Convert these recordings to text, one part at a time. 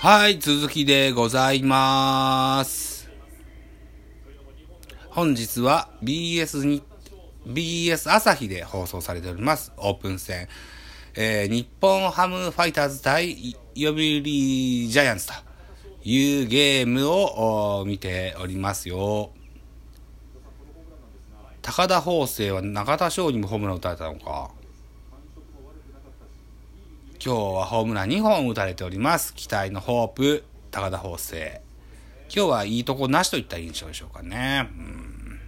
はい、続きでございます。本日は BS に、BS 朝日で放送されております、オープン戦。えー日本ハムファイターズ対読売ジャイアンツというゲームを見ておりますよ。高田法生は中田翔にもホームラン打たれたのか。今日はホームラン2本打たれております。期待のホープ、高田法生。今日はいいとこなしといった印象でしょうかね。うん、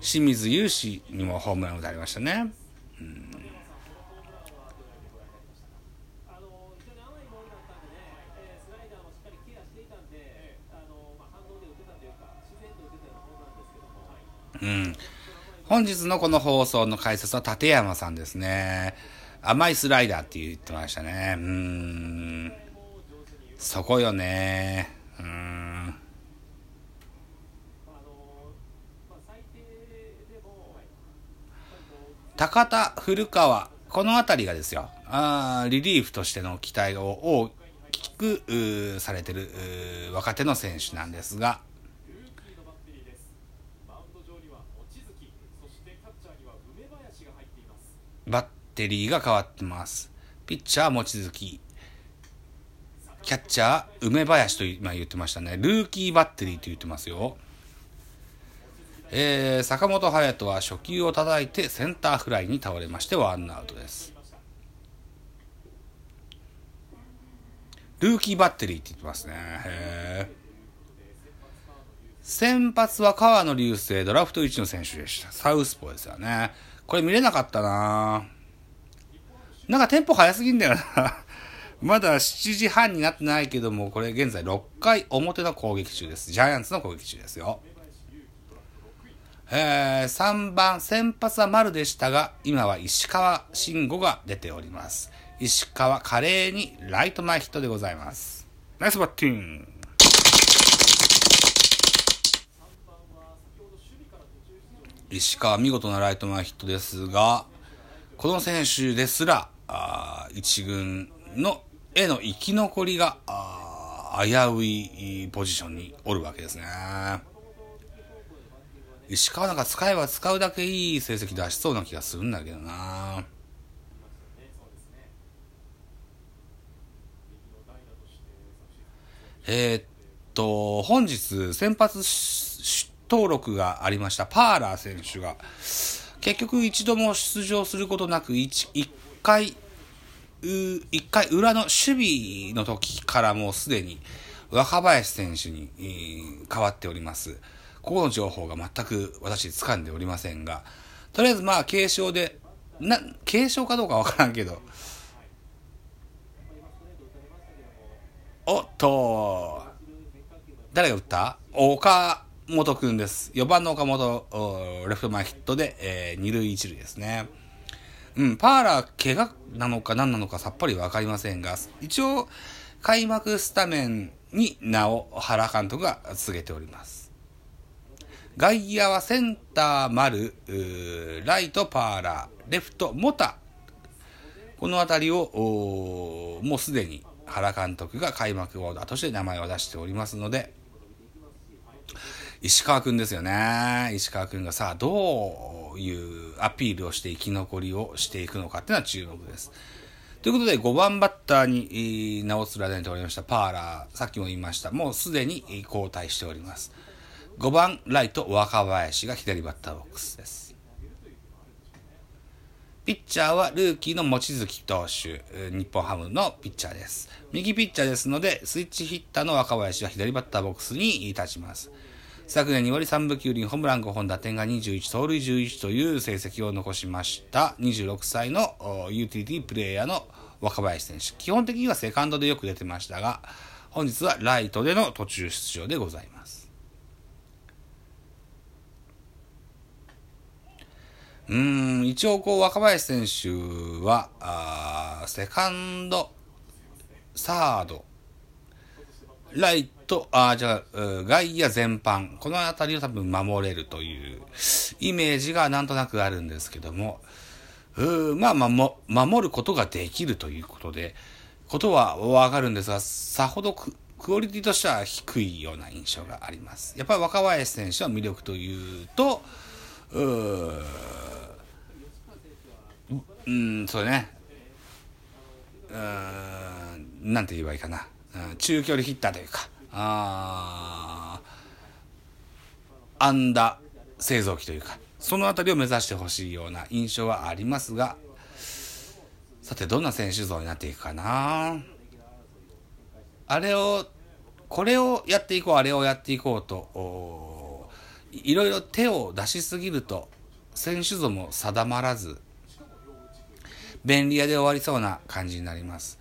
清水雄志にもホームラン打たれましたね。うんうん。本日のこの放送の解説は立山さんですね。甘いスライダーって言ってましたね。うん。そこよね。うん。高田、古川、この辺りがですよ。あリリーフとしての期待を大きくされてる若手の選手なんですが、バッテリーが変わってます。ピッチャー、望月。キャッチャー、梅林と今言ってましたね。ルーキーバッテリーと言ってますよ。えー、坂本勇人は初球を叩いてセンターフライに倒れましてワンアウトです。ルーキーバッテリーって言ってますね。先発は川野流星、ドラフト1の選手でした。サウスポーですよね。これ見れなかったななんかテンポ早すぎんだよな。まだ7時半になってないけども、これ現在6回表の攻撃中です。ジャイアンツの攻撃中ですよ。えー、3番、先発は丸でしたが、今は石川慎吾が出ております。石川、華麗にライト前ヒットでございます。ナイスバッティング石川見事なライト前ヒットですが、この選手ですら、あ一軍のへの生き残りが危ういポジションにおるわけですね。石川なんか使えば使うだけいい成績出しそうな気がするんだけどな。えーっと、本日先発登録がありましたパーラー選手が、結局一度も出場することなく、一一回、一回裏の守備の時からもうすでに若林選手に、えー変わっております。ここの情報が全く私掴んでおりませんが、とりあえずまあ軽症で、な、軽症かどうかわからんけど、おっと、誰が打った？岡本くんです。4番の岡本、レフト前ヒットで、えー二塁一塁ですね。うん、パーラー怪我なのか何なのかさっぱりわかりませんが、一応、開幕スタメンに名を原監督が告げております。外野はセンター丸、ライトパーラー、レフトモタ、この辺りを、もうすでに原監督が開幕オーダーとして名前を出しておりますので、石川くんですよね。石川くんがさあ、どういうアピールをして生き残りをしていくのかっていうのは注目です。ということで、5番バッターにえー名を連ねておりましたパーラー、さっきも言いました、もうすでに交代しております。5番ライト若林が左バッターボックスです。ピッチャーはルーキーの望月投手、日本ハムのピッチャーです。右ピッチャーですので、スイッチヒッターの若林は左バッターボックスに立ちます。昨年により3部9厘、ホームラン5本、打点が21、盗塁11という成績を残しました。26歳のおユーティリティプレイヤーの若林選手。基本的にはセカンドでよく出てましたが、本日はライトでの途中出場でございます。うん、一応こう若林選手は、あセカンド、サード、ライト、あじゃあ、外野全般、この辺りを多分守れるというイメージがなんとなくあるんですけども、うまあまも、守ることができるということで、ことはわかるんですが、さほどクオリティとしては低いような印象があります。やっぱり若林選手は魅力というと、ううん、そうね。うん、なんて言えばいいかな。中距離ヒッターというか、あアンダ製造機というか、そのあたりを目指してほしいような印象はありますが、さて、どんな選手像になっていくかなあれを、これをやっていこう、あれをやっていこうと、いろいろ手を出しすぎると、選手像も定まらず、便利屋で終わりそうな感じになります。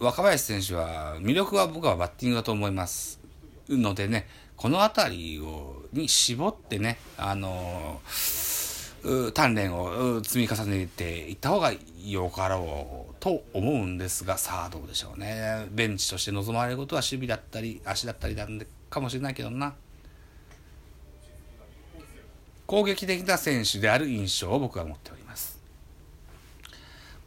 若林選手は、魅力は僕はバッティングだと思います。のでね、この辺りを、に絞ってね、あの鍛錬を積み重ねていった方がよかろうと思うんですが、さあどうでしょうね。ベンチとして望まれることは守備だったり、足だったりなんでかもしれないけどな。攻撃的な選手である印象を僕は持っております。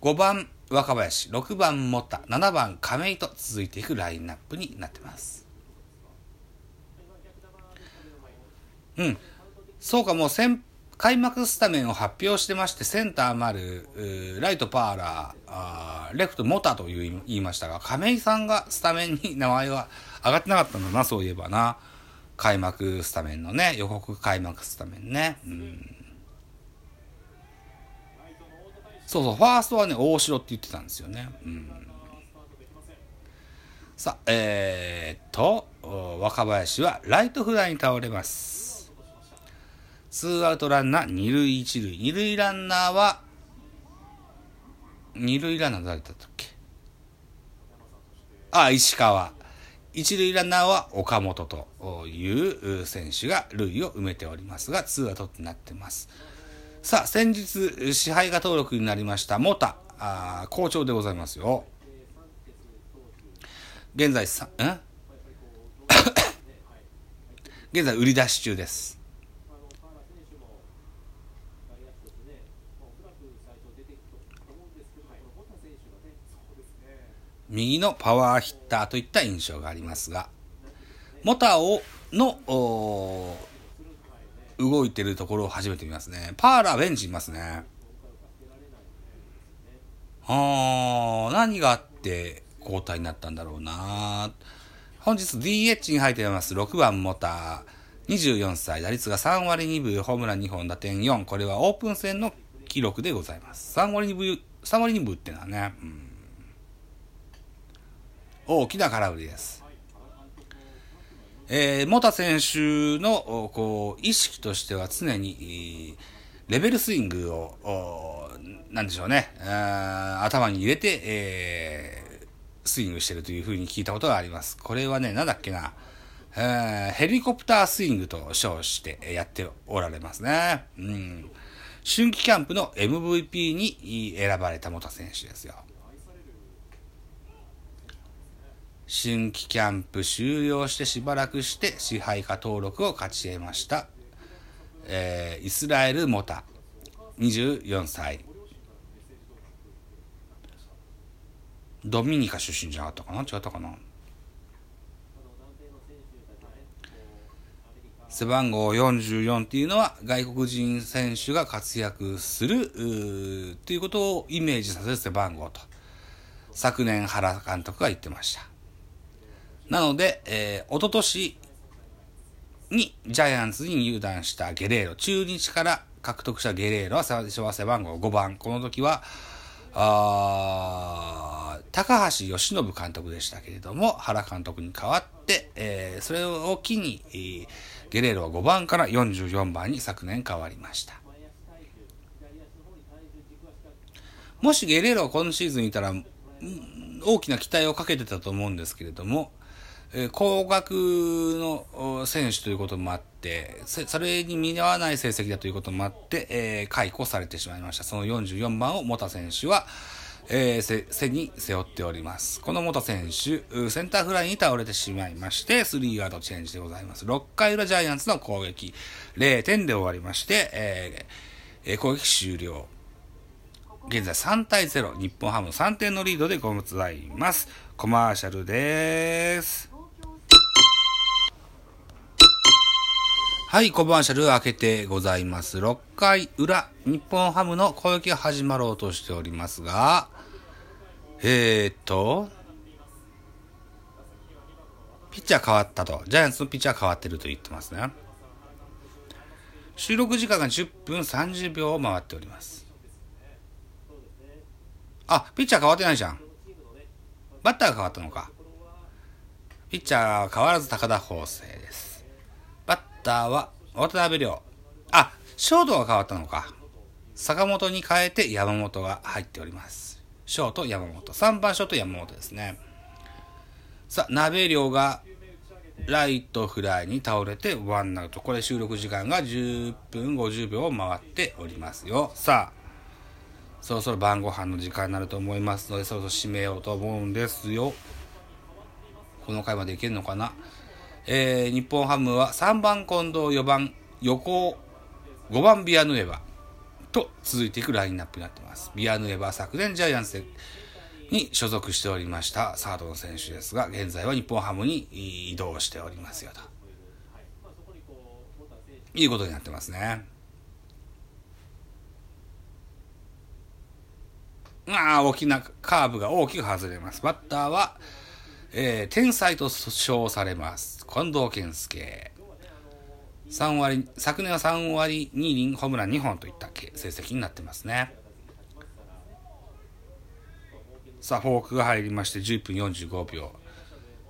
5番若林、6番モタ、7番亀井と続いていくラインナップになってます。うん。そうか、もう先開幕スタメンを発表してまして、センター丸、ライトパーラー、レフトモタという言いましたが、亀井さんがスタメンに名前は上がってなかったんだな、そういえばな。開幕スタメンのね、予告開幕スタメンね。うん、そうそう、ファーストはね、大城って言ってたんですよね。うん、さあ、えー、っと、若林はライトフライに倒れます。ツーアウトランナー、二塁一塁。二塁ランナーは、二塁ランナー誰だったっけ？あ、石川。一塁ランナーは岡本という選手が塁を埋めておりますが、ツーアウトとなってます。さあ、先日、支配下登録になりました、モタ、あ好調でございますよ。現在さ、ん 現在売り出し中です。右のパワーヒッターといった印象がありますが、モタをの動いてるところを初めて見ますね。パーラーベンチいますね。あー、何があって交代になったんだろうな本日 DH に入っています6番モーター。24歳、打率が3割2分、ホームラン2本、打点4。これはオープン戦の記録でございます。3割2分、3割2分ってのはね、うん大きな空振りです。えー、モタ選手のこう意識としては常にレベルスイングを、なんでしょうね、頭に入れて、えー、スイングしてるというふうに聞いたことがあります。これはね、なんだっけな、えー、ヘリコプタースイングと称してやっておられますね。うん。春季キャンプの MVP に選ばれたモタ選手ですよ。春季キャンプ終了してしばらくして支配下登録を勝ち得ました。えー、イスラエル・モタ、24歳。ドミニカ出身じゃなかったかな？違ったかな？背番号44っていうのは外国人選手が活躍するということをイメージさせる背番号と昨年原監督が言ってました。なので、えー、おととしにジャイアンツに入団したゲレーロ、中日から獲得したゲレーロは最初は背番号5番。この時は、あ高橋由伸監督でしたけれども、原監督に代わって、えー、それを機に、えー、ゲレーロは5番から44番に昨年変わりました。もしゲレーロが今シーズンいたら、大きな期待をかけてたと思うんですけれども、え高額の選手ということもあって、それに見合わない成績だということもあって、えー、解雇されてしまいました。その44番をモタ選手は、えー、背に背負っております。このモタ選手、センターフライに倒れてしまいまして、スリーガードチェンジでございます。6回裏ジャイアンツの攻撃、0点で終わりまして、えー、攻撃終了。現在3対0、日本ハム3点のリードでございます。コマーシャルです。はい、コマーシャル開けてございます。6回裏、日本ハムの攻撃が始まろうとしておりますが、えー、っと、ピッチャー変わったと。ジャイアンツのピッチャー変わってると言ってますね。収録時間が10分30秒を回っております。あ、ピッチャー変わってないじゃん。バッターが変わったのか。ピッチャー変わらず高田法生です。ターは渡辺亮。あ、ショートが変わったのか。坂本に変えて山本が入っております。ショート山本。3番ショート山本ですね。さあ、鍋量がライトフライに倒れてワンアウト。これ収録時間が10分50秒を回っておりますよ。さあ、そろそろ晩ご飯の時間になると思いますので、そろそろ締めようと思うんですよ。この回までいけるのかな？えー、日本ハムは3番近藤、4番横尾、5番ビアヌエバと続いていくラインナップになっています。ビアヌエバ昨年ジャイアンツに所属しておりましたサードの選手ですが、現在は日本ハムに移動しておりますよと。いうことになってますね。ああ、大きなカーブが大きく外れます。バッターは、えー、天才と称されます。近藤健介。3割、昨年は3割2厘、ホームラン2本といった成績になってますね。さあ、フォークが入りまして10分45秒。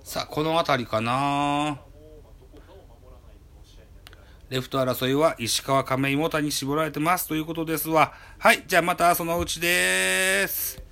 さあ、この辺りかなレフト争いは石川亀井元に絞られてますということですわ。はい、じゃあまたそのうちです。